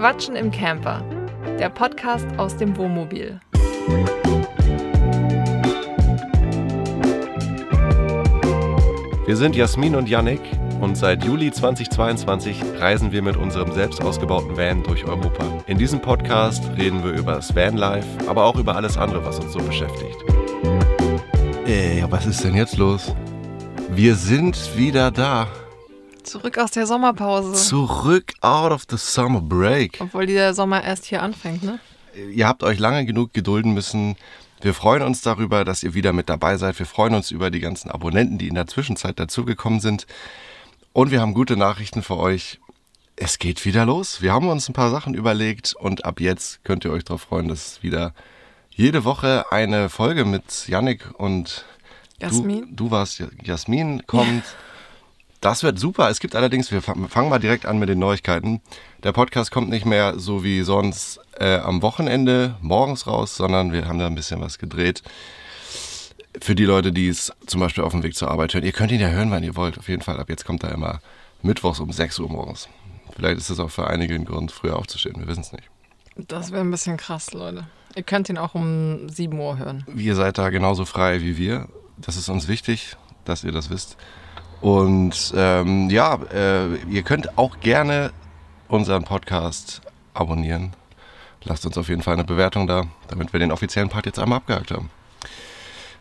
Quatschen im Camper, der Podcast aus dem Wohnmobil. Wir sind Jasmin und Yannick und seit Juli 2022 reisen wir mit unserem selbst ausgebauten Van durch Europa. In diesem Podcast reden wir über das Vanlife, aber auch über alles andere, was uns so beschäftigt. Ey, was ist denn jetzt los? Wir sind wieder da. Zurück aus der Sommerpause. Zurück out of the summer break. Obwohl der Sommer erst hier anfängt, ne? Ihr habt euch lange genug gedulden müssen. Wir freuen uns darüber, dass ihr wieder mit dabei seid. Wir freuen uns über die ganzen Abonnenten, die in der Zwischenzeit dazugekommen sind. Und wir haben gute Nachrichten für euch. Es geht wieder los. Wir haben uns ein paar Sachen überlegt und ab jetzt könnt ihr euch darauf freuen, dass wieder jede Woche eine Folge mit Yannick und Jasmin. Du, du warst Jasmin kommt. Das wird super. Es gibt allerdings, wir fangen mal direkt an mit den Neuigkeiten. Der Podcast kommt nicht mehr so wie sonst äh, am Wochenende morgens raus, sondern wir haben da ein bisschen was gedreht. Für die Leute, die es zum Beispiel auf dem Weg zur Arbeit hören. Ihr könnt ihn ja hören, wann ihr wollt. Auf jeden Fall. Ab jetzt kommt er immer mittwochs um 6 Uhr morgens. Vielleicht ist es auch für einige ein Grund, früher aufzustehen. Wir wissen es nicht. Das wäre ein bisschen krass, Leute. Ihr könnt ihn auch um 7 Uhr hören. Ihr seid da genauso frei wie wir. Das ist uns wichtig, dass ihr das wisst. Und ähm, ja, äh, ihr könnt auch gerne unseren Podcast abonnieren. Lasst uns auf jeden Fall eine Bewertung da, damit wir den offiziellen Part jetzt einmal abgehakt haben.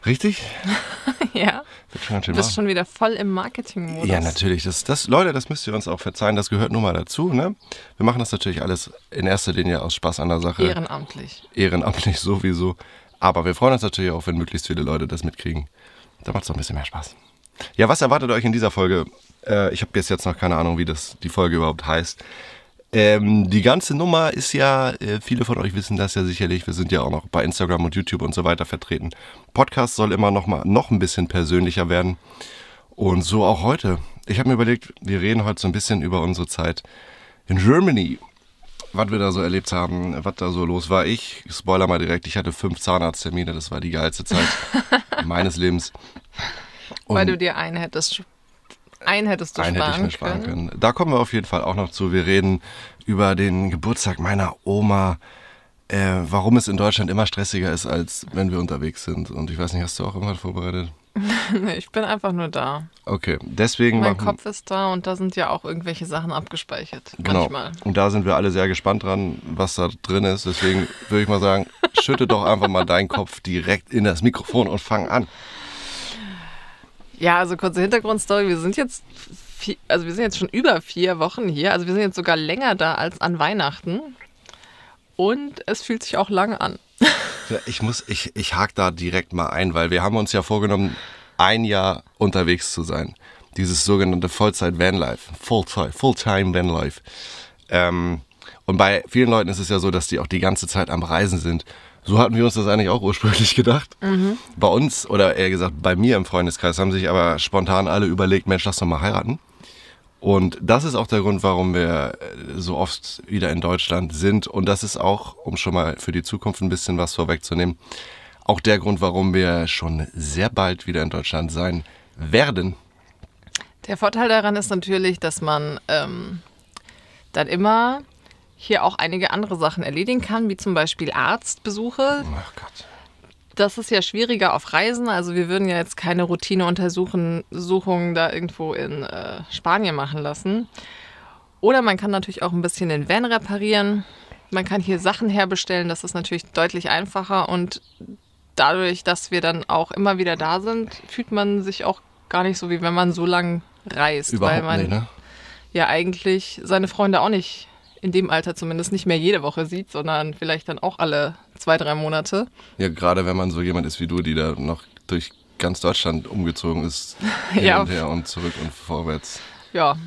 Richtig? ja. Schon Du bist schon wieder voll im Marketing-Modus. Ja, natürlich. Das, das, Leute, das müsst ihr uns auch verzeihen. Das gehört nun mal dazu. Ne? Wir machen das natürlich alles in erster Linie aus Spaß an der Sache. Ehrenamtlich. Ehrenamtlich sowieso. Aber wir freuen uns natürlich auch, wenn möglichst viele Leute das mitkriegen. Da macht es doch ein bisschen mehr Spaß. Ja, was erwartet euch in dieser Folge? Äh, ich habe bis jetzt noch keine Ahnung, wie das die Folge überhaupt heißt. Ähm, die ganze Nummer ist ja, äh, viele von euch wissen das ja sicherlich, wir sind ja auch noch bei Instagram und YouTube und so weiter vertreten. Podcast soll immer noch mal noch ein bisschen persönlicher werden. Und so auch heute. Ich habe mir überlegt, wir reden heute so ein bisschen über unsere Zeit in Germany. Was wir da so erlebt haben, was da so los war. Ich, spoiler mal direkt, ich hatte fünf Zahnarzttermine, das war die geilste Zeit meines Lebens. Weil du dir einen hättest, einen hättest du einen hätte ich sparen, mir sparen können. können. Da kommen wir auf jeden Fall auch noch zu. Wir reden über den Geburtstag meiner Oma, äh, warum es in Deutschland immer stressiger ist, als wenn wir unterwegs sind. Und ich weiß nicht, hast du auch irgendwas vorbereitet? Nee, ich bin einfach nur da. Okay, deswegen Mein machen Kopf ist da und da sind ja auch irgendwelche Sachen abgespeichert. genau. Manchmal. Und da sind wir alle sehr gespannt dran, was da drin ist. Deswegen würde ich mal sagen, schütte doch einfach mal deinen Kopf direkt in das Mikrofon und fang an. Ja, also kurze Hintergrundstory. Wir sind jetzt, also wir sind jetzt schon über vier Wochen hier. Also wir sind jetzt sogar länger da als an Weihnachten. Und es fühlt sich auch lang an. Ich muss, ich, ich hake da direkt mal ein, weil wir haben uns ja vorgenommen, ein Jahr unterwegs zu sein. Dieses sogenannte Vollzeit-Vanlife. Full-Time Full Vanlife. Ähm, und bei vielen Leuten ist es ja so, dass die auch die ganze Zeit am Reisen sind. So hatten wir uns das eigentlich auch ursprünglich gedacht. Bei uns, oder eher gesagt bei mir im Freundeskreis, haben sich aber spontan alle überlegt, Mensch, lass doch mal heiraten. Und das ist auch der Grund, warum wir äh, so oft wieder in Deutschland sind. Und das ist auch, um schon mal für die Zukunft ein bisschen was vorwegzunehmen, auch der Grund, warum wir schon sehr bald wieder in Deutschland sein werden. Der Vorteil daran ist natürlich, dass man ähm, dann immer hier auch einige andere Sachen erledigen kann, wie zum Beispiel Arztbesuche. Ach Gott. Das ist ja schwieriger auf Reisen. Also wir würden ja jetzt keine Routineuntersuchungen da irgendwo in äh, Spanien machen lassen. Oder man kann natürlich auch ein bisschen den Van reparieren. Man kann hier Sachen herbestellen. Das ist natürlich deutlich einfacher. Und dadurch, dass wir dann auch immer wieder da sind, fühlt man sich auch gar nicht so, wie wenn man so lang reist. weil Überhaupt man nicht, ne? ja eigentlich seine Freunde auch nicht in dem Alter zumindest nicht mehr jede Woche sieht, sondern vielleicht dann auch alle zwei, drei Monate. Ja, gerade wenn man so jemand ist wie du, die da noch durch ganz Deutschland umgezogen ist, hin Ja. und her und zurück und vorwärts. Ja,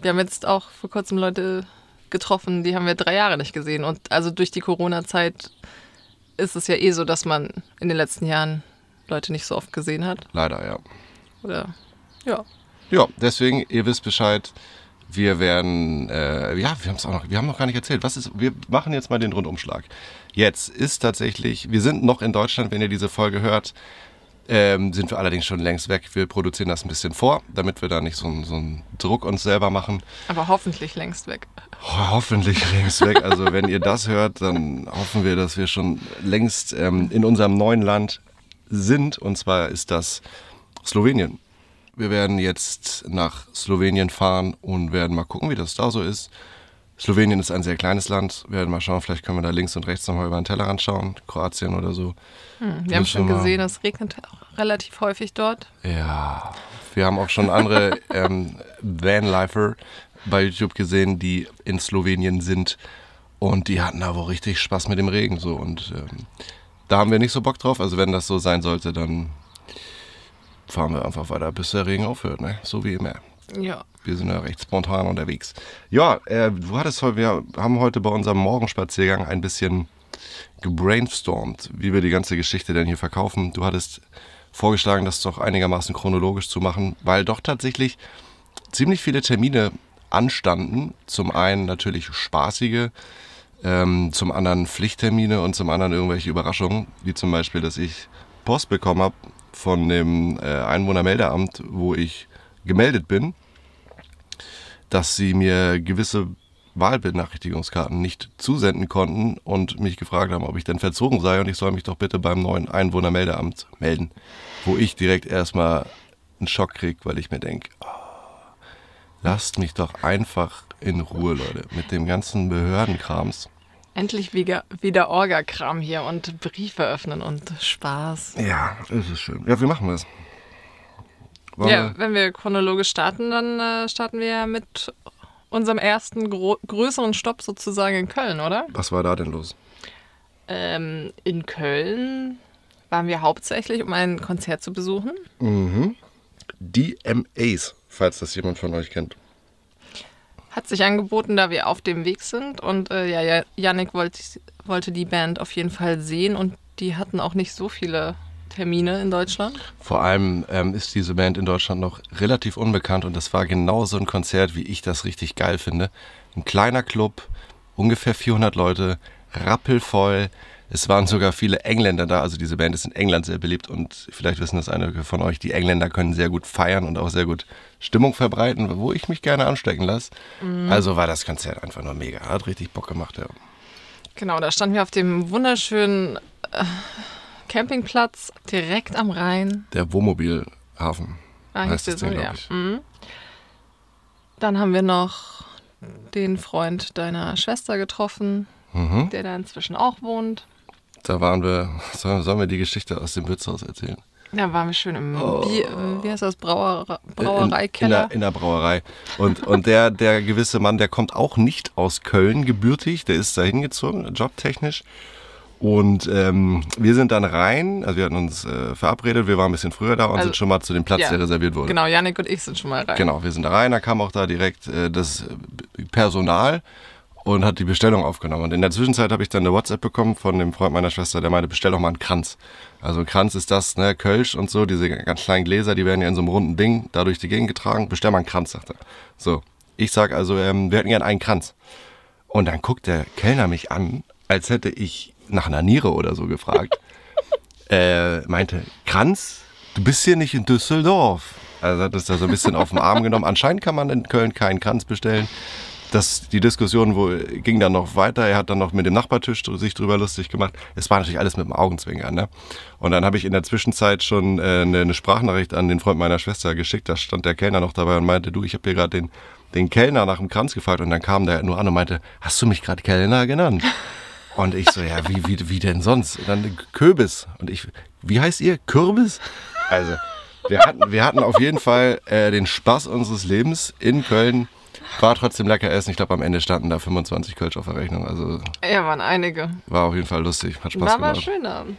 wir haben jetzt auch vor kurzem Leute getroffen, die haben wir drei Jahre nicht gesehen. Und also durch die Corona-Zeit ist es ja eh so, dass man in den letzten Jahren Leute nicht so oft gesehen hat. Leider, ja. Oder ja. Ja, deswegen, ihr wisst Bescheid. Wir werden, äh, ja, wir haben es auch noch, wir haben noch gar nicht erzählt. Was ist, wir machen jetzt mal den Rundumschlag. Jetzt ist tatsächlich, wir sind noch in Deutschland, wenn ihr diese Folge hört. Ähm, sind wir allerdings schon längst weg. Wir produzieren das ein bisschen vor, damit wir da nicht so, einen- so einen Druck uns selber machen. Aber hoffentlich längst weg. Oh, hoffentlich längst weg. Also wenn ihr das hört, dann hoffen wir, dass wir schon längst ähm, in unserem neuen Land sind. Und zwar ist das Slowenien. Wir werden jetzt nach Slowenien fahren und werden mal gucken, wie das da so ist. Slowenien ist ein sehr kleines Land. Wir werden mal schauen, vielleicht können wir da links und rechts nochmal über den Tellerrand schauen. Kroatien oder so. Hm, wir haben schon mal- gesehen, es regnet auch relativ häufig dort. Ja, wir haben auch schon andere ähm, Vanlifer bei YouTube gesehen, die in Slowenien sind und die hatten da wohl richtig Spaß mit dem Regen so und ähm, da haben wir nicht so Bock drauf. Also wenn das so sein sollte, dann fahren wir einfach weiter, bis der Regen aufhört, ne? So wie immer. Ja. Wir sind ja recht spontan unterwegs. Ja, äh, du hattest heute, wir haben heute bei unserem Morgenspaziergang ein bisschen gebrainstormt, wie wir die ganze Geschichte denn hier verkaufen. Du hattest vorgeschlagen, das doch einigermaßen chronologisch zu machen, weil doch tatsächlich ziemlich viele Termine anstanden. Zum einen natürlich spaßige, ähm, zum anderen Pflichttermine und zum anderen irgendwelche Überraschungen, wie zum Beispiel, dass ich Post bekommen habe von dem äh, Einwohnermeldeamt, wo ich gemeldet bin, dass sie mir gewisse Wahlbenachrichtigungskarten nicht zusenden konnten und mich gefragt haben, ob ich denn verzogen sei und ich soll mich doch bitte beim neuen Einwohnermeldeamt melden, wo ich direkt erstmal einen Schock krieg, weil ich mir denke, lasst mich doch einfach in Ruhe, Leute, mit dem ganzen Behördenkrams. Endlich wieder, wieder Orga-Kram hier und Briefe öffnen und Spaß. Ja, ist schön. Ja, wie machen wir es? Ja, wenn wir chronologisch starten, dann äh, starten wir mit unserem ersten größeren Stopp sozusagen in Köln, oder? Was war da denn los? Ähm, in Köln waren wir hauptsächlich, um ein Konzert zu besuchen. DMAs, falls das jemand von euch kennt. Hat sich angeboten, da wir auf dem Weg sind. Und äh, ja, Yannick wollte, wollte die Band auf jeden Fall sehen und die hatten auch nicht so viele Termine in Deutschland. Vor allem ähm, ist diese Band in Deutschland noch relativ unbekannt und das war genau so ein Konzert, wie ich das richtig geil finde. Ein kleiner Club, ungefähr 400 Leute, rappelvoll. Es waren sogar viele Engländer da, also diese Band ist in England sehr beliebt und vielleicht wissen das einige von euch, die Engländer können sehr gut feiern und auch sehr gut Stimmung verbreiten, wo ich mich gerne anstecken lasse. Also war das Konzert einfach nur mega, hat richtig Bock gemacht, ja. Genau, da standen wir auf dem wunderschönen äh, Campingplatz direkt am Rhein. Der Wohnmobilhafen Ah, heißt das so, Ding, ja. glaube ich. Mhm. Dann haben wir noch den Freund deiner Schwester getroffen, Mhm. der da inzwischen auch wohnt. Da waren wir, sollen, sollen wir die Geschichte aus dem Wirtshaus erzählen? Da waren wir schön im, Oh. Bier, wie heißt das, Brauer, In, in, Brauereikeller. der, in der Brauerei. Und, und der, der gewisse Mann, der kommt auch nicht aus Köln gebürtig, der ist da hingezogen, jobtechnisch. Und ähm, wir sind dann rein, also wir hatten uns äh, verabredet, wir waren ein bisschen früher da und Also, sind schon mal zu dem Platz, ja, der reserviert wurde. Genau, Yannick und ich sind schon mal rein. Genau, wir sind da rein, da kam auch da direkt äh, das Personal und hat die Bestellung aufgenommen. Und in der Zwischenzeit habe ich dann eine WhatsApp bekommen von dem Freund meiner Schwester, der meinte, bestell doch mal einen Kranz. Also ein Kranz ist das, ne, Kölsch und so, diese ganz kleinen Gläser, die werden ja in so einem runden Ding da durch die Gegend getragen. Bestell mal einen Kranz, sagt er. So, ich sag also, ähm, wir hätten gern einen Kranz. Und dann guckt der Kellner mich an, als hätte ich nach einer Niere oder so gefragt. äh, meinte, Kranz, du bist hier nicht in Düsseldorf. Also hat es da so ein bisschen auf den Arm genommen. Anscheinend kann man in Köln keinen Kranz bestellen. Das, die Diskussion wo, ging dann noch weiter. Er hat dann noch mit dem Nachbartisch sich drüber lustig gemacht. Es war natürlich alles mit dem Augenzwinkern. Ne? Und dann habe ich in der Zwischenzeit schon äh, eine, eine Sprachnachricht an den Freund meiner Schwester geschickt. Da stand der Kellner noch dabei und meinte, du, ich habe hier gerade den, den Kellner nach dem Kranz gefragt. Und dann kam der nur an und meinte, hast du mich gerade Kellner genannt? Und ich so, ja, wie, wie, wie denn sonst? Und dann Kürbis. Und ich, wie heißt ihr? Kürbis? Also, wir hatten, wir hatten auf jeden Fall äh, den Spaß unseres Lebens in Köln. War trotzdem lecker essen. Ich glaube, am Ende standen da 25 Kölsch auf der Rechnung. Also Ja, waren einige. war auf jeden Fall lustig. Hat Spaß War gemacht. schön Abend.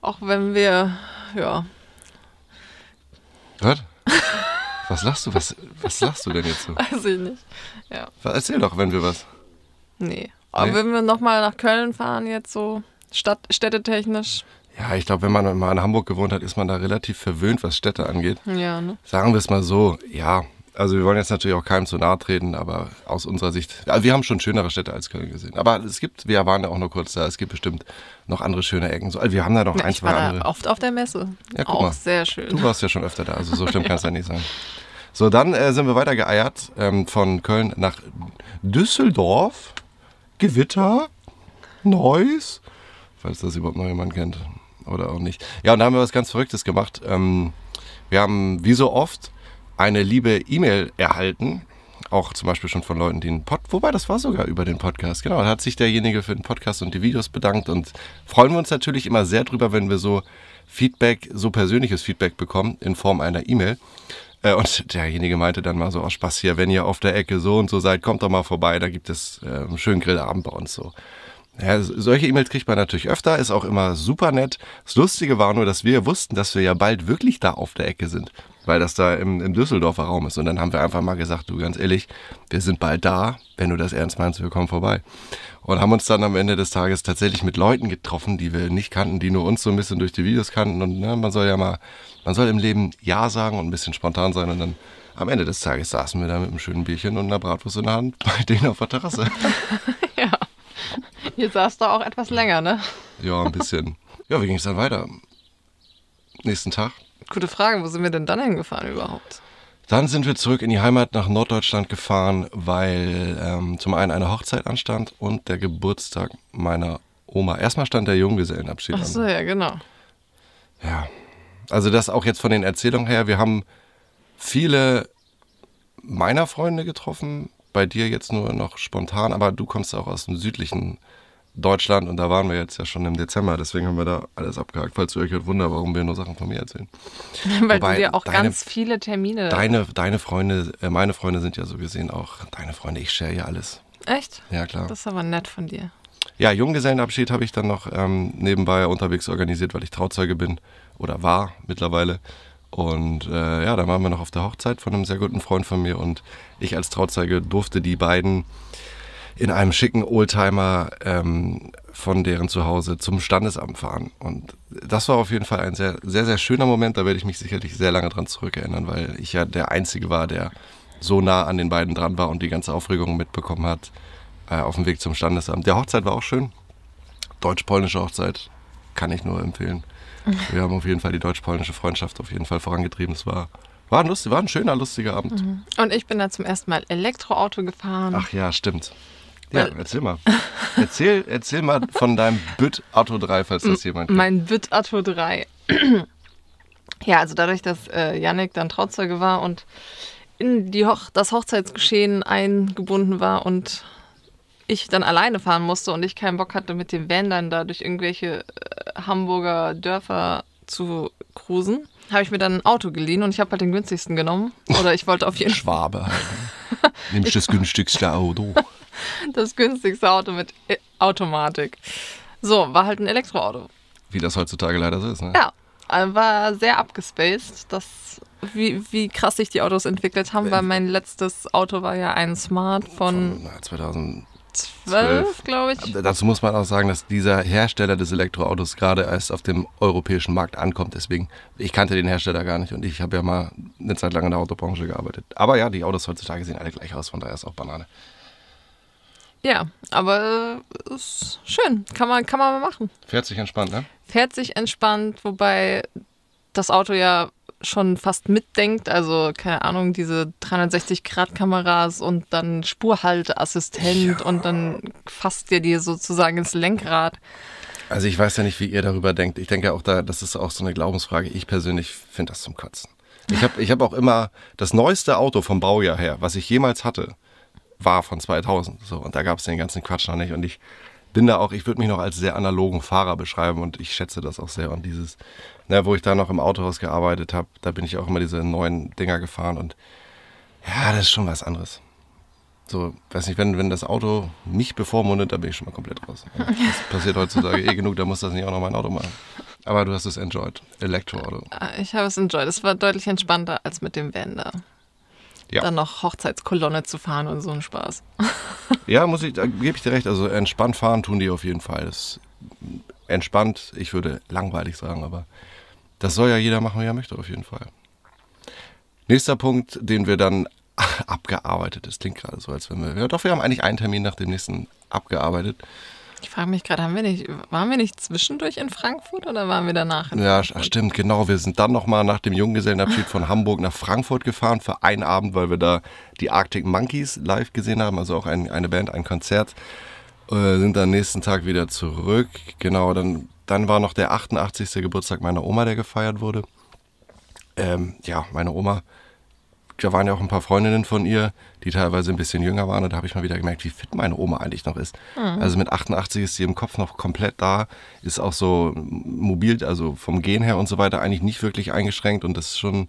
Auch wenn wir, ja, Was? Was lachst du? Was, was lachst du denn jetzt so? weiß ich nicht. Ja, Erzähl doch, wenn wir was. nee. Aber Nee? wenn wir nochmal nach Köln fahren, jetzt so Stadt, städtetechnisch, Ja, ich glaube, wenn man mal in Hamburg gewohnt hat, ist man da relativ verwöhnt, was Städte angeht. ja, ne? Sagen wir es mal so, ja, Also wir wollen jetzt natürlich auch keinem zu nahe treten, aber aus unserer Sicht, also wir haben schon schönere Städte als Köln gesehen. Aber es gibt, wir waren ja auch noch kurz da, es gibt bestimmt noch andere schöne Ecken. So, also wir haben da noch Ja, ein, ich zwei war da andere. oft auf der Messe. Ja, guck auch mal. sehr schön. Du warst ja schon öfter da, also so schlimm kann es ja nicht sein. So, dann äh, sind wir weiter geeiert ähm, von Köln nach Düsseldorf, Gewitter, Neuss, falls das überhaupt noch jemand kennt oder auch nicht. Ja, und da haben wir was ganz Verrücktes gemacht. Ähm, wir haben wie so oft eine liebe E-Mail erhalten, auch zum Beispiel schon von Leuten, die einen Pod, wobei das war sogar über den Podcast, genau, da hat sich derjenige für den Podcast und die Videos bedankt und freuen wir uns natürlich immer sehr drüber, wenn wir so Feedback, so persönliches Feedback bekommen in Form einer E-Mail. Äh, Und derjenige meinte dann mal so aus Spaß hier, wenn ihr auf der Ecke so und so seid, kommt doch mal vorbei, da gibt es einen schönen Grillabend bei uns so. Ja, solche E-Mails kriegt man natürlich öfter, ist auch immer super nett. Das Lustige war nur, dass wir wussten, dass wir ja bald wirklich da auf der Ecke sind, weil das da im, im Düsseldorfer Raum ist. Und dann haben wir einfach mal gesagt, du ganz ehrlich, wir sind bald da, wenn du das ernst meinst, wir kommen vorbei. Und haben uns dann am Ende des Tages tatsächlich mit Leuten getroffen, die wir nicht kannten, die nur uns so ein bisschen durch die Videos kannten. Und ne, man soll ja mal, man soll im Leben Ja sagen und ein bisschen spontan sein. Und dann am Ende des Tages saßen wir da mit einem schönen Bierchen und einer Bratwurst in der Hand bei denen auf der Terrasse. Ihr saß da auch etwas länger, ne? Ja, ein bisschen. Ja, wie ging es dann weiter? Nächsten Tag. Gute Frage, wo sind wir denn dann hingefahren überhaupt? Dann sind wir zurück in die Heimat nach Norddeutschland gefahren, weil ähm, zum einen eine Hochzeit anstand und der Geburtstag meiner Oma. Erstmal stand der Junggesellenabschied Ach an. so, ja, genau. Ja. Also das auch jetzt von den Erzählungen her. Wir haben viele meiner Freunde getroffen. Bei dir jetzt nur noch spontan, aber du kommst auch aus dem südlichen Deutschland und da waren wir jetzt ja schon im Dezember. Deswegen haben wir da alles abgehakt. Falls ihr euch heute wundert, warum wir nur Sachen von mir erzählen. Weil Wobei du dir auch deine- ganz viele Termine. Deine, deine Freunde, äh, meine Freunde sind ja so gesehen auch deine Freunde. Ich share ja alles. Echt? Ja, klar. Das ist aber nett von dir. Ja, Junggesellenabschied habe ich dann noch ähm, nebenbei unterwegs organisiert, weil ich Trauzeuge bin oder war mittlerweile. Und äh, ja, da waren wir noch auf der Hochzeit von einem sehr guten Freund von mir und ich als Trauzeuge durfte die beiden in einem schicken Oldtimer ähm, von deren Zuhause zum Standesamt fahren. Und das war auf jeden Fall ein sehr, sehr, sehr schöner Moment. Da werde ich mich sicherlich sehr lange dran zurückerinnern, weil ich ja der Einzige war, der so nah an den beiden dran war und die ganze Aufregung mitbekommen hat äh, auf dem Weg zum Standesamt. Der Hochzeit war auch schön. Deutsch-polnische Hochzeit kann ich nur empfehlen. Wir haben auf jeden Fall die deutsch-polnische Freundschaft auf jeden Fall vorangetrieben. Es war, war, ein, lustig, war ein schöner, lustiger Abend. Und ich bin da zum ersten Mal Elektroauto gefahren. Ach ja, stimmt. Ja, erzähl mal. Erzähl, erzähl mal von deinem Bütt Atto 3, falls das jemand kennt. Mein Bit Atto 3. ja, also dadurch, dass äh, Yannick dann Trauzeuge war und in die Hoch das Hochzeitsgeschehen eingebunden war und ich dann alleine fahren musste und ich keinen Bock hatte, mit dem Van dann da durch irgendwelche äh, Hamburger Dörfer zu cruisen, habe ich mir dann ein Auto geliehen und ich habe halt den günstigsten genommen. Oder ich wollte auf jeden Fall Schwabe halt. Nimmst das günstigste Auto. Das günstigste Auto mit äh, Automatik. So, war halt ein Elektroauto. Wie das heutzutage leider so ist, ne? Ja, äh, war sehr abgespaced, das, wie, wie krass sich die Autos entwickelt haben, weil mein letztes Auto war ja ein Smart von Von, na, 2012. 12, glaube ich. Dazu muss man auch sagen, dass dieser Hersteller des Elektroautos gerade erst auf dem europäischen Markt ankommt. Deswegen, ich kannte den Hersteller gar nicht und ich habe ja mal eine Zeit lang in der Autobranche gearbeitet. Aber ja, die Autos heutzutage sehen alle gleich aus, von daher ist auch Banane. Ja, aber äh, ist schön, kann man, kann man mal machen. Fährt sich entspannt, ne? Fährt sich entspannt, wobei das Auto ja schon fast mitdenkt, also keine Ahnung, diese 360-Grad-Kameras und dann Spurhalteassistent Ja. und dann fasst ihr dir sozusagen ins Lenkrad. Also ich weiß ja nicht, wie ihr darüber denkt. Ich denke auch, da, das ist auch so eine Glaubensfrage. Ich persönlich finde das zum Kotzen. Ich habe ich hab auch immer das neueste Auto vom Baujahr her, was ich jemals hatte, war von 2000. So, und da gab es den ganzen Quatsch noch nicht. Und ich bin da auch, ich würde mich noch als sehr analogen Fahrer beschreiben und ich schätze das auch sehr. Und dieses, ne, wo ich da noch im Autohaus gearbeitet habe, da bin ich auch immer diese neuen Dinger gefahren und ja, das ist schon was anderes. So, weiß nicht, wenn, wenn das Auto mich bevormundet, da bin ich schon mal komplett raus. Das passiert heutzutage eh genug, da muss das nicht auch noch mein Auto machen. Aber du hast es enjoyed. Elektroauto. Ah, Ich habe es enjoyed. Es war deutlich entspannter als mit dem da. Ja. Dann noch Hochzeitskolonne zu fahren und so ein Spaß. Ja, muss ich, da gebe ich dir recht. Also entspannt fahren tun die auf jeden Fall. Das ist entspannt, ich würde langweilig sagen, aber das soll ja jeder machen, wie er möchte, auf jeden Fall. Nächster Punkt, den wir dann abgearbeitet. Das klingt gerade so, als wenn wir. Ja, doch, wir haben eigentlich einen Termin nach dem nächsten abgearbeitet. Ich frage mich gerade, haben wir nicht, waren wir nicht zwischendurch in Frankfurt oder waren wir danach in Ja, ach, stimmt, genau. Wir sind dann nochmal nach dem Junggesellenabschied von Hamburg nach Frankfurt gefahren für einen Abend, weil wir da die Arctic Monkeys live gesehen haben, also auch ein, eine Band, ein Konzert. Äh, sind dann nächsten Tag wieder zurück. Genau, dann, dann war noch der 88. Geburtstag meiner Oma, der gefeiert wurde. Ähm, ja, meine Oma, da waren ja auch ein paar Freundinnen von ihr, die teilweise ein bisschen jünger waren. Und da habe ich mal wieder gemerkt, wie fit meine Oma eigentlich noch ist. Also mit 88 ist sie im Kopf noch komplett da, ist auch so mobil, also vom Gehen her und so weiter, eigentlich nicht wirklich eingeschränkt. Und das ist schon,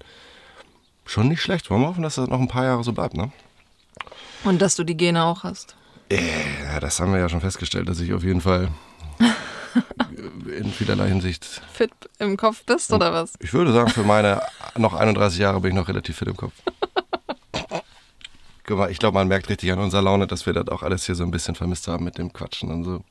schon nicht schlecht. Wollen wir hoffen, dass das noch ein paar Jahre so bleibt, ne? Und dass du die Gene auch hast. Ja, das haben wir ja schon festgestellt, dass ich auf jeden Fall in vielerlei Hinsicht, Fit im Kopf bist oder was? ich würde sagen, für meine noch 31 Jahre bin ich noch relativ fit im Kopf. Guck mal, ich glaube, man merkt richtig an unserer Laune, dass wir das auch alles hier so ein bisschen vermisst haben mit dem Quatschen und so.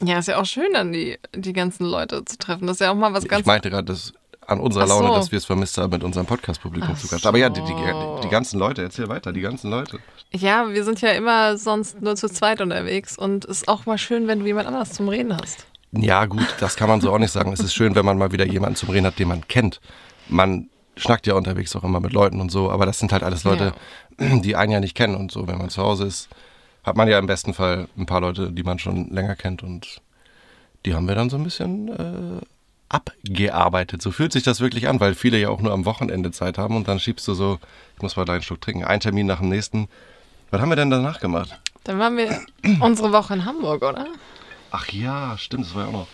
Ja, ist ja auch schön, dann die, die ganzen Leute zu treffen. Das ist ja auch mal was ganz ich meinte gerade, dass an unserer so. Laune, dass wir es vermisst haben, mit unserem Podcast-Publikum zu quatschen. Aber ja, die, die, die ganzen Leute, erzähl weiter, die ganzen Leute. Ja, wir sind ja immer sonst nur zu zweit unterwegs und es ist auch mal schön, wenn du jemand anders zum Reden hast. Ja, gut, das kann man so auch nicht sagen. Es ist schön, wenn man mal wieder jemanden zum Reden hat, den man kennt. Man schnackt ja unterwegs auch immer mit Leuten und so, aber das sind halt alles Leute, die einen ja nicht kennen und so. Wenn man zu Hause ist, hat man ja im besten Fall ein paar Leute, die man schon länger kennt und die haben wir dann so ein bisschen äh, abgearbeitet. So fühlt sich das wirklich an, weil viele ja auch nur am Wochenende Zeit haben und dann schiebst du so, ich muss mal einen Schluck trinken, einen Termin nach dem nächsten. Was haben wir denn danach gemacht? Dann waren wir unsere Woche in Hamburg, oder? Ach ja, stimmt, das war ja auch noch.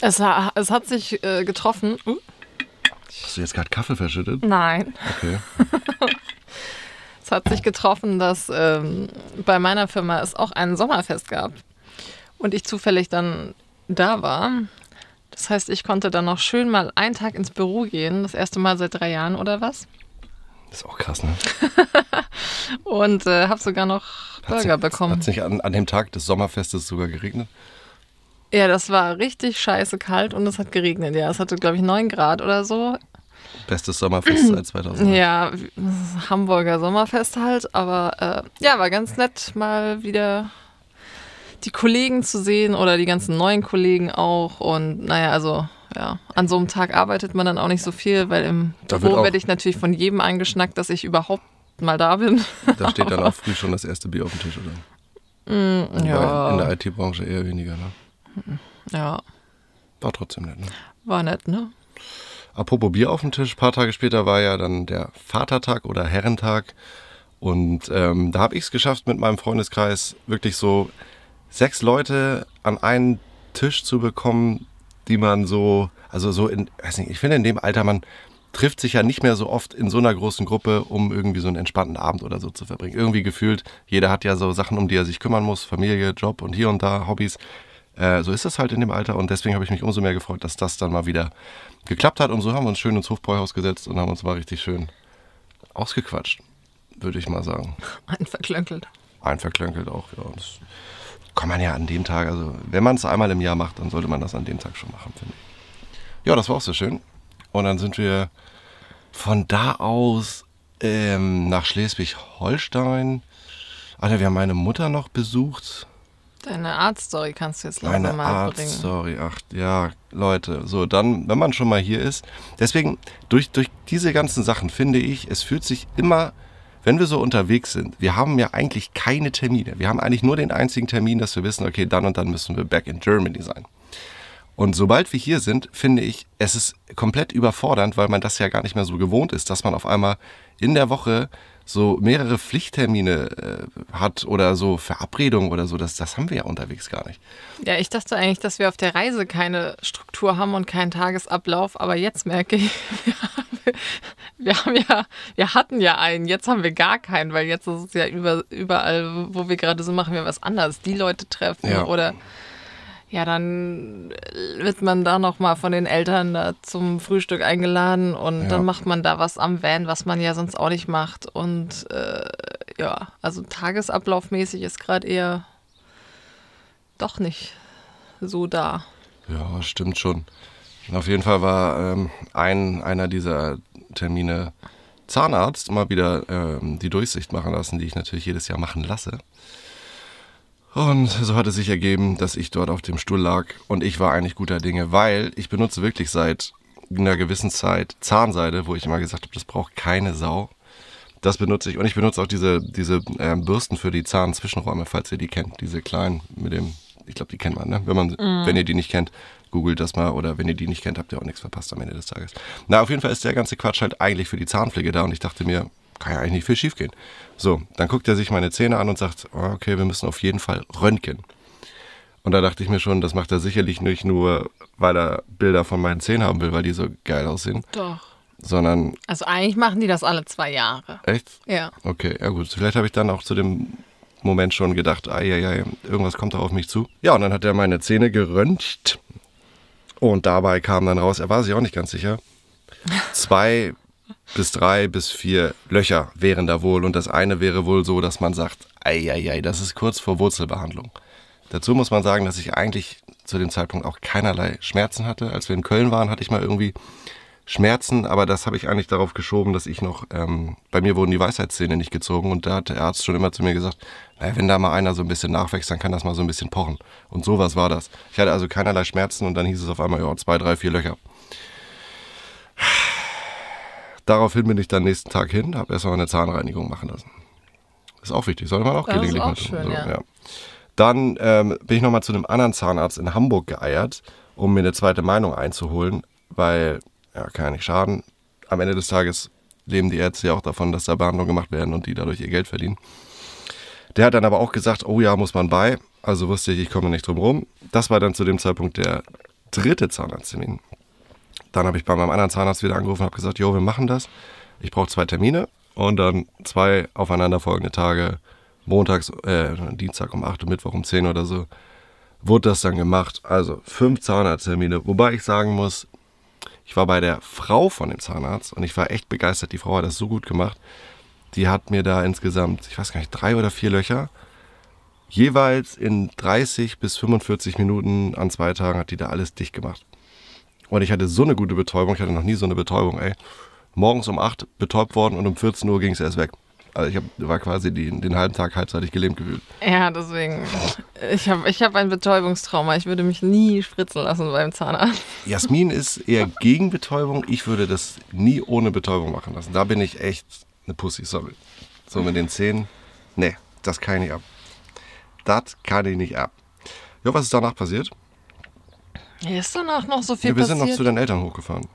Es, ha- es hat sich äh, getroffen. Uh, Hast du jetzt gerade Kaffee verschüttet? nein. Okay. Es hat sich getroffen, dass ähm, bei meiner Firma es auch ein Sommerfest gab und ich zufällig dann da war. Das heißt, ich konnte dann noch schön mal einen Tag ins Büro gehen, das erste Mal seit drei Jahren oder was. Das ist auch krass, ne? Und äh, habe sogar noch Burger Hat bekommen. es nicht an, an dem Tag des Sommerfestes sogar geregnet? Ja, das war richtig scheiße kalt und es hat geregnet. Ja, es hatte, glaube ich, 9 Grad oder so. Bestes Sommerfest seit 2000. Ja, Hamburger Sommerfest halt. Aber äh, ja, war ganz nett, mal wieder die Kollegen zu sehen oder die ganzen neuen Kollegen auch. Und naja, also ja, an so einem Tag arbeitet man dann auch nicht so viel, weil im Da Büro werde ich natürlich von jedem angeschnackt, dass ich überhaupt mal da bin. Da steht dann auch früh schon das erste Bier auf dem Tisch, oder? In ja, der IT-Branche eher weniger, ne? ja, War trotzdem nett, ne? war nett, ne? Apropos Bier auf dem Tisch, ein paar Tage später war ja dann der Vatertag oder Herrentag. Und ähm, da habe ich es geschafft, mit meinem Freundeskreis wirklich so sechs Leute an einen Tisch zu bekommen, die man so, also so in, weiß nicht, ich finde in dem Alter, man trifft sich ja nicht mehr so oft in so einer großen Gruppe, um irgendwie so einen entspannten Abend oder so zu verbringen. Irgendwie gefühlt, jeder hat ja so Sachen, um die er sich kümmern muss, Familie, Job und hier und da Hobbys. Äh, so ist das halt in dem Alter und deswegen habe ich mich umso mehr gefreut, dass das dann mal wieder geklappt hat und so haben wir uns schön ins Hofbräuhaus gesetzt und haben uns mal richtig schön ausgequatscht, würde ich mal sagen. Ein verklönkelt. Einverklönkelt auch, ja. Das kann man ja an dem Tag, also wenn man es einmal im Jahr macht, dann sollte man das an dem Tag schon machen, finde ich. Ja, das war auch sehr schön. Und dann sind wir von da aus ähm, nach Schleswig-Holstein. Alter, wir haben meine Mutter noch besucht. Deine Artstory kannst du jetzt Meine langsam mal Art, bringen. sorry, ach ja, Leute, so dann, wenn man schon mal hier ist, deswegen durch, durch diese ganzen Sachen finde ich, es fühlt sich immer, wenn wir so unterwegs sind, wir haben ja eigentlich keine Termine, wir haben eigentlich nur den einzigen Termin, dass wir wissen, okay, dann und dann müssen wir back in Germany sein. Und sobald wir hier sind, finde ich, es ist komplett überfordernd, weil man das ja gar nicht mehr so gewohnt ist, dass man auf einmal in der Woche so mehrere Pflichttermine äh, hat oder so Verabredungen oder so. Das, das haben wir ja unterwegs gar nicht. Ja, ich dachte eigentlich, dass wir auf der Reise keine Struktur haben und keinen Tagesablauf, aber jetzt merke ich, wir haben, wir haben ja, wir hatten ja einen, jetzt haben wir gar keinen, weil jetzt ist es ja über, überall, wo wir gerade sind, machen wir was anderes. Die Leute treffen Ja. oder ja, dann wird man da nochmal von den Eltern da zum Frühstück eingeladen und Ja. dann macht man da was am Van, was man ja sonst auch nicht macht. Und äh, ja, also tagesablaufmäßig ist gerade eher doch nicht so da. Ja, stimmt schon. Auf jeden Fall war ähm, ein, einer dieser Termine Zahnarzt mal wieder ähm, die Durchsicht machen lassen, die ich natürlich jedes Jahr machen lasse. Und so hat es sich ergeben, dass ich dort auf dem Stuhl lag und ich war eigentlich guter Dinge, weil ich benutze wirklich seit einer gewissen Zeit Zahnseide, wo ich immer gesagt habe, das braucht keine Sau. Das benutze ich und ich benutze auch diese, diese äh, Bürsten für die Zahnzwischenräume, falls ihr die kennt, diese kleinen mit dem, ich glaube, die kennt man, ne? Wenn man, wenn ihr die nicht kennt, googelt das mal oder wenn ihr die nicht kennt, habt ihr auch nichts verpasst am Ende des Tages. Na, auf jeden Fall ist der ganze Quatsch halt eigentlich für die Zahnpflege da und ich dachte mir, kann ja eigentlich nicht viel schief gehen. So, dann guckt er sich meine Zähne an und sagt, oh, okay, wir müssen auf jeden Fall röntgen. Und da dachte ich mir schon, das macht er sicherlich nicht nur, weil er Bilder von meinen Zähnen haben will, weil die so geil aussehen, Doch. sondern Also eigentlich machen die das alle zwei Jahre. echt? Ja. Okay, ja gut. Vielleicht habe ich dann auch zu dem Moment schon gedacht, ei, ei, ei, irgendwas kommt da auf mich zu. Ja, und dann hat er meine Zähne geröntgt. Und dabei kam dann raus, er war sich auch nicht ganz sicher, zwei bis drei bis vier Löcher wären da wohl. Und das eine wäre wohl so, dass man sagt, ei, ei, ei, das ist kurz vor Wurzelbehandlung. Dazu muss man sagen, dass ich eigentlich zu dem Zeitpunkt auch keinerlei Schmerzen hatte. Als wir in Köln waren, hatte ich mal irgendwie Schmerzen, aber das habe ich eigentlich darauf geschoben, dass ich noch, ähm, bei mir wurden die Weisheitszähne nicht gezogen und da hat der Arzt schon immer zu mir gesagt, naja, wenn da mal einer so ein bisschen nachwächst, dann kann das mal so ein bisschen pochen. Und sowas war das. Ich hatte also keinerlei Schmerzen und dann hieß es auf einmal, ja, zwei, drei, vier Löcher. Daraufhin bin ich dann nächsten Tag hin, habe erstmal eine Zahnreinigung machen lassen. Ist auch wichtig, sollte man auch Das gelegentlich auch mal tun. schön, ja. Dann ähm, bin ich nochmal zu einem anderen Zahnarzt in Hamburg geeiert, um mir eine zweite Meinung einzuholen, weil, ja, kann ja nicht schaden. Am Ende des Tages leben die Ärzte ja auch davon, dass da Behandlungen gemacht werden und die dadurch ihr Geld verdienen. Der hat dann aber auch gesagt, oh ja, muss man bei. Also wusste ich, ich komme nicht drum rum. Das war dann zu dem Zeitpunkt der dritte Zahnarzttermin. Dann habe ich bei meinem anderen Zahnarzt wieder angerufen und habe gesagt, jo, wir machen das. Ich brauche zwei Termine und dann zwei aufeinanderfolgende Tage, montags, äh, Dienstag um 8 und Mittwoch um 10 oder so, wurde das dann gemacht. Also fünf Zahnarzttermine. Wobei ich sagen muss, ich war bei der Frau von dem Zahnarzt und ich war echt begeistert. Die Frau hat das so gut gemacht. Die hat mir da insgesamt, ich weiß gar nicht, drei oder vier Löcher, jeweils in 30 bis 45 Minuten an zwei Tagen hat die da alles dicht gemacht. Und ich hatte so eine gute Betäubung, ich hatte noch nie so eine Betäubung, ey. Morgens um 8 betäubt worden und um 14 Uhr ging es erst weg. Also ich hab, war quasi die, den halben Tag halbseitig gelähmt gefühlt. Ja, deswegen. Ich habe ich hab ein Betäubungstrauma. Ich würde mich nie spritzen lassen beim Zahnarzt. Jasmin ist eher gegen Betäubung. Ich würde das nie ohne Betäubung machen lassen. Da bin ich echt eine Pussy, sorry. So mit den Zähnen. Nee, das kann ich nicht ab. Das kann ich nicht ab. Ja, was ist danach passiert? Ist danach noch so viel Ja, wir sind passiert. noch zu deinen Eltern hochgefahren.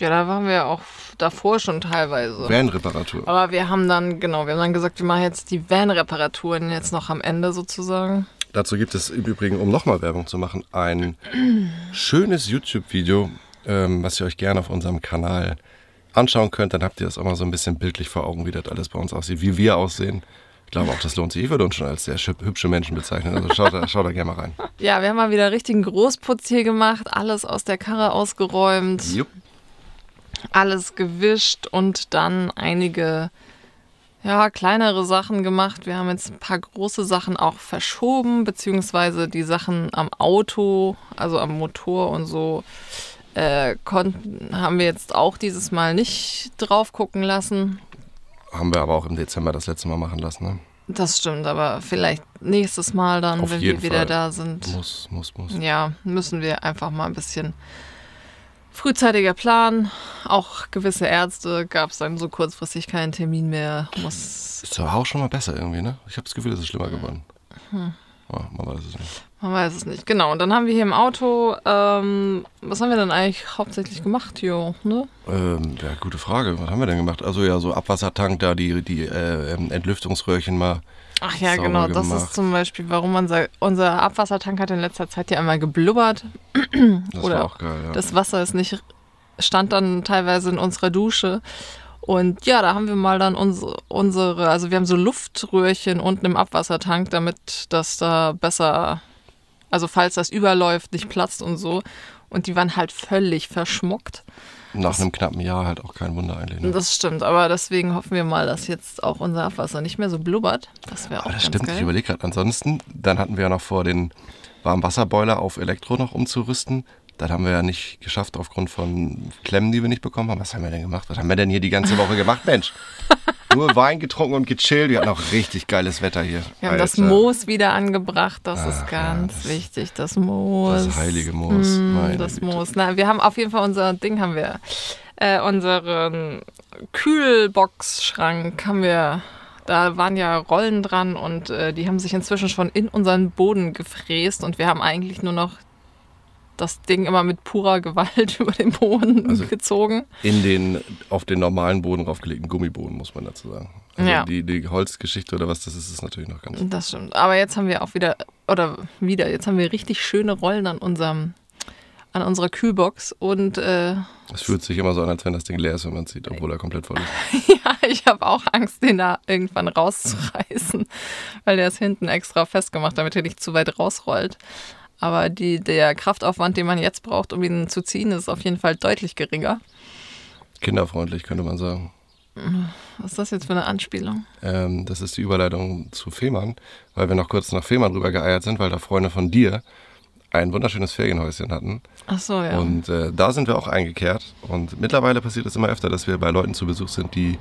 Ja, da waren wir auch davor schon teilweise. Van-Reparatur. Aber wir haben dann, genau, wir haben dann gesagt, wir machen jetzt die Van-Reparaturen jetzt noch am Ende sozusagen. Dazu gibt es im Übrigen, um nochmal Werbung zu machen, ein schönes YouTube-Video, ähm, was ihr euch gerne auf unserem Kanal anschauen könnt. Dann habt ihr das auch mal so ein bisschen bildlich vor Augen, wie das alles bei uns aussieht, wie wir aussehen. Ich glaube auch, das lohnt sich. Ich würde uns schon als sehr hübsche Menschen bezeichnen. Also schaut da, schaut da gerne mal rein. Ja, wir haben mal wieder richtigen Großputz hier gemacht, alles aus der Karre ausgeräumt, Jupp. Alles gewischt und dann einige ja, kleinere Sachen gemacht. Wir haben jetzt ein paar große Sachen auch verschoben, beziehungsweise die Sachen am Auto, also am Motor und so, äh, konnten, haben wir jetzt auch dieses Mal nicht drauf gucken lassen. Haben wir aber auch im Dezember das letzte Mal machen lassen. Ne? Das stimmt, aber vielleicht nächstes Mal dann, Auf wenn wir wieder Fall. da sind. Muss, muss, muss. Ja, müssen wir einfach mal ein bisschen frühzeitiger planen. Auch gewisse Ärzte gab es dann so kurzfristig keinen Termin mehr. Muss, Ist aber auch schon mal besser irgendwie, ne? Ich habe das Gefühl, es ist schlimmer geworden. Hm. Ja, man weiß es nicht. man weiß es nicht. Genau, und dann haben wir hier im Auto, ähm, was haben wir dann eigentlich hauptsächlich gemacht, Jo, ne? Ähm, ja, gute Frage. Was haben wir denn gemacht? Also ja, so Abwassertank, da die, die äh, ähm, Entlüftungsröhrchen mal. Ach ja, genau, das gemacht. ist zum Beispiel, warum unser, unser Abwassertank hat in letzter Zeit ja einmal geblubbert. Das Oder war auch geil, ja. Das Wasser ist nicht, stand dann teilweise in unserer Dusche. Und ja, da haben wir mal dann unsere, unsere, also wir haben so Luftröhrchen unten im Abwassertank, damit das da besser, also falls das überläuft, nicht platzt und so. Und die waren halt völlig verschmuckt. Nach einem knappen Jahr halt auch kein Wunder eigentlich. Ne? Das stimmt, aber deswegen hoffen wir mal, dass jetzt auch unser Abwasser nicht mehr so blubbert. Das wäre auch Aber das stimmt, ich geil. überlege gerade. Ansonsten, dann hatten wir ja noch vor, den Warmwasserboiler auf Elektro noch umzurüsten. Das haben wir ja nicht geschafft aufgrund von Klemmen, die wir nicht bekommen haben. Was haben wir denn gemacht? Was haben wir denn hier die ganze Woche gemacht, Mensch? Nur Wein getrunken und gechillt. Wir hatten auch richtig geiles Wetter hier. Wir haben das Alter. Moos wieder angebracht, das Ach, ist ja, ganz das- wichtig, das Moos. Das heilige Moos, Mm, das Güte. Moos. Na, wir haben auf jeden Fall unser Ding haben wir. Äh, unseren Kühlboxschrank haben wir. Da waren ja Rollen dran und äh, die haben sich inzwischen schon in unseren Boden gefräst und wir haben eigentlich nur noch das Ding immer mit purer Gewalt über den Boden Also- gezogen. In den auf den normalen Boden draufgelegten Gummiboden, muss man dazu sagen. Also Ja. die, die Holzgeschichte oder was das ist, ist natürlich noch ganz. Das stimmt. Aber jetzt haben wir auch wieder, oder wieder, jetzt haben wir richtig schöne Rollen an unserem, an unserer Kühlbox und äh, Es fühlt sich immer so an, als wenn das Ding leer ist, wenn man es sieht, obwohl er komplett voll ist. ja, ich habe auch Angst, den da irgendwann rauszureißen, weil der ist hinten extra festgemacht, damit er nicht zu weit rausrollt. Aber die, der Kraftaufwand, den man jetzt braucht, um ihn zu ziehen, ist auf jeden Fall deutlich geringer. Kinderfreundlich, könnte man sagen. Was ist das jetzt für eine Anspielung? Ähm, das ist die Überleitung zu Fehmarn, weil wir noch kurz nach Fehmarn rüber geeiert sind, weil da Freunde von dir ein wunderschönes Ferienhäuschen hatten. Ach so, ja. Und äh, da sind wir auch eingekehrt. Und mittlerweile passiert es immer öfter, dass wir bei Leuten zu Besuch sind, die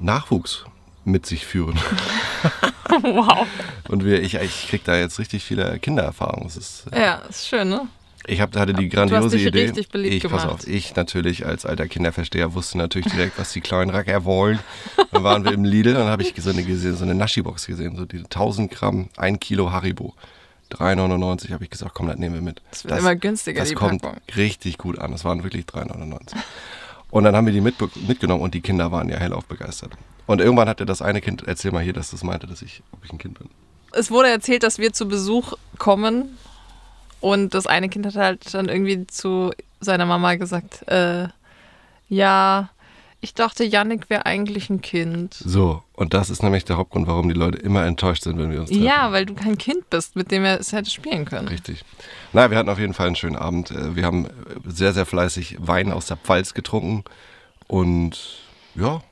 Nachwuchs mit sich führen. wow. Und wir, ich, ich krieg da jetzt richtig viele Kindererfahrungen. Das ist, äh, Ja, ist schön, ne? ich hab, hatte die grandiose Idee. richtig beliebt ich, pass gemacht. auf, ich natürlich als alter Kinderversteher wusste natürlich direkt, was die kleinen Racker wollen. Dann waren wir im Lidl und dann habe ich so eine, gesehen, so eine Naschi-Box gesehen, so diese 1000 Gramm, 1 Kilo Haribo. 3,99 habe ich gesagt, komm, das nehmen wir mit. Das wird immer günstiger, Das die kommt Packung. richtig gut an. Das waren wirklich 3,99. Und dann haben wir die mitbe- mitgenommen und die Kinder waren ja hellauf begeistert. Und irgendwann hatte das eine Kind, erzähl mal hier, dass das meinte, dass ich, ob ich ein Kind bin. es wurde erzählt, dass wir zu Besuch kommen und das eine Kind hat halt dann irgendwie zu seiner Mama gesagt, äh, ja, ich dachte, Yannick wäre eigentlich ein Kind. So, und das ist nämlich der Hauptgrund, warum die Leute immer enttäuscht sind, wenn wir uns treffen. Ja, weil du kein Kind bist, mit dem er es hätte spielen können. Richtig. Na, wir hatten auf jeden Fall einen schönen Abend. Äh, Wir haben sehr, sehr fleißig Wein aus der Pfalz getrunken. Und ja,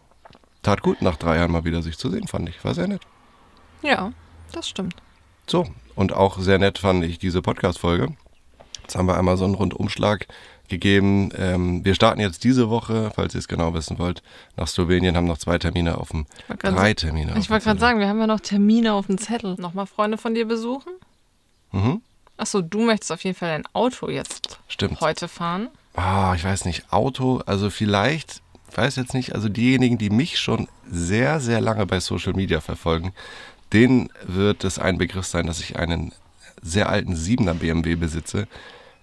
tat gut, nach drei Jahren mal wieder sich zu sehen, fand ich. War sehr nett. Ja, das stimmt. So, und auch sehr nett fand ich diese Podcast-Folge. Jetzt haben wir einmal so einen Rundumschlag gegeben. Ähm, wir starten jetzt diese Woche, falls ihr es genau wissen wollt, nach Slowenien, haben noch zwei Termine auf dem, drei Termine. Ich wollte gerade sagen, wir haben ja noch Termine auf dem Zettel. Nochmal Freunde von dir besuchen? Mhm, Achso, du möchtest auf jeden Fall dein Auto jetzt stimmt. heute fahren. Ah, ich weiß nicht, Auto, also vielleicht, ich weiß jetzt nicht, also diejenigen, die mich schon sehr, sehr lange bei Social Media verfolgen, denen wird es ein Begriff sein, dass ich einen sehr alten 7er BMW besitze,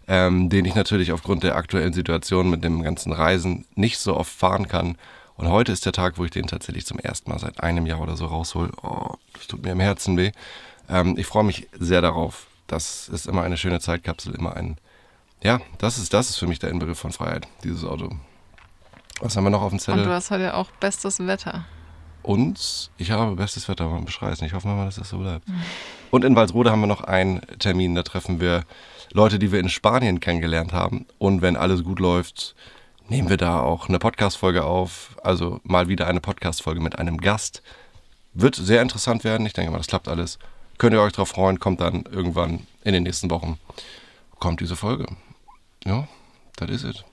ähm, den ich natürlich aufgrund der aktuellen Situation mit dem ganzen Reisen nicht so oft fahren kann. Und heute ist der Tag, wo ich den tatsächlich zum ersten Mal seit einem Jahr oder so raushol. Oh, das tut mir im Herzen weh. Ähm, ich freue mich sehr darauf. Das ist immer eine schöne Zeitkapsel, immer ein ja, das ist, das ist für mich der Inbegriff von Freiheit, dieses Auto. Was haben wir noch auf dem Und du Zettel? hast heute auch bestes Wetter. Und ich habe bestes Wetter beim Beschreißen. Ich hoffe mal, dass das so bleibt. Und in Walsrode haben wir noch einen Termin. Da treffen wir Leute, die wir in Spanien kennengelernt haben. Und wenn alles gut läuft, nehmen wir da auch eine Podcast-Folge auf. Also mal wieder eine Podcast-Folge mit einem Gast. Wird sehr interessant werden. Ich denke mal, das klappt alles. Könnt ihr euch drauf freuen. Kommt dann irgendwann in den nächsten Wochen. Kommt diese Folge. Ja, das ist es.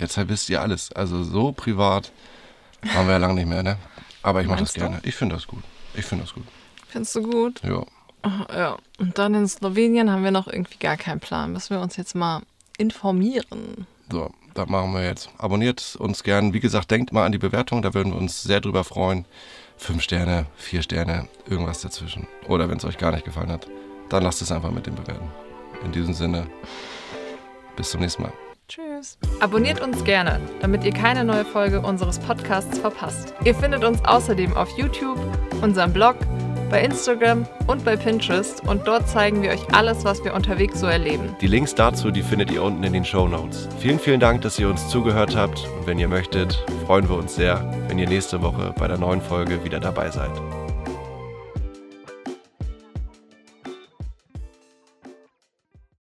Jetzt wisst ihr alles. Also so privat waren wir ja lange nicht mehr, ne? Aber ich mache das Meinst du? gerne. Ich finde das gut. Ich finde das gut. Findest du gut? Ja. Ja. Und dann in Slowenien haben wir noch irgendwie gar keinen Plan. Müssen wir uns jetzt mal informieren. So, das machen wir jetzt. Abonniert uns gern. Wie gesagt, denkt mal an die Bewertung. Da würden wir uns sehr drüber freuen. Fünf Sterne, vier Sterne, irgendwas dazwischen. Oder wenn es euch gar nicht gefallen hat, dann lasst es einfach mit dem bewerten. In diesem Sinne, bis zum nächsten Mal. Tschüss. Abonniert uns gerne, damit ihr keine neue Folge unseres Podcasts verpasst. Ihr findet uns außerdem auf YouTube, unserem Blog, bei Instagram und bei Pinterest und dort zeigen wir euch alles, was wir unterwegs so erleben. Die Links dazu, die findet ihr unten in den Show Notes. Vielen, vielen Dank, dass ihr uns zugehört habt. Und wenn ihr möchtet, freuen wir uns sehr, wenn ihr nächste Woche bei der neuen Folge wieder dabei seid.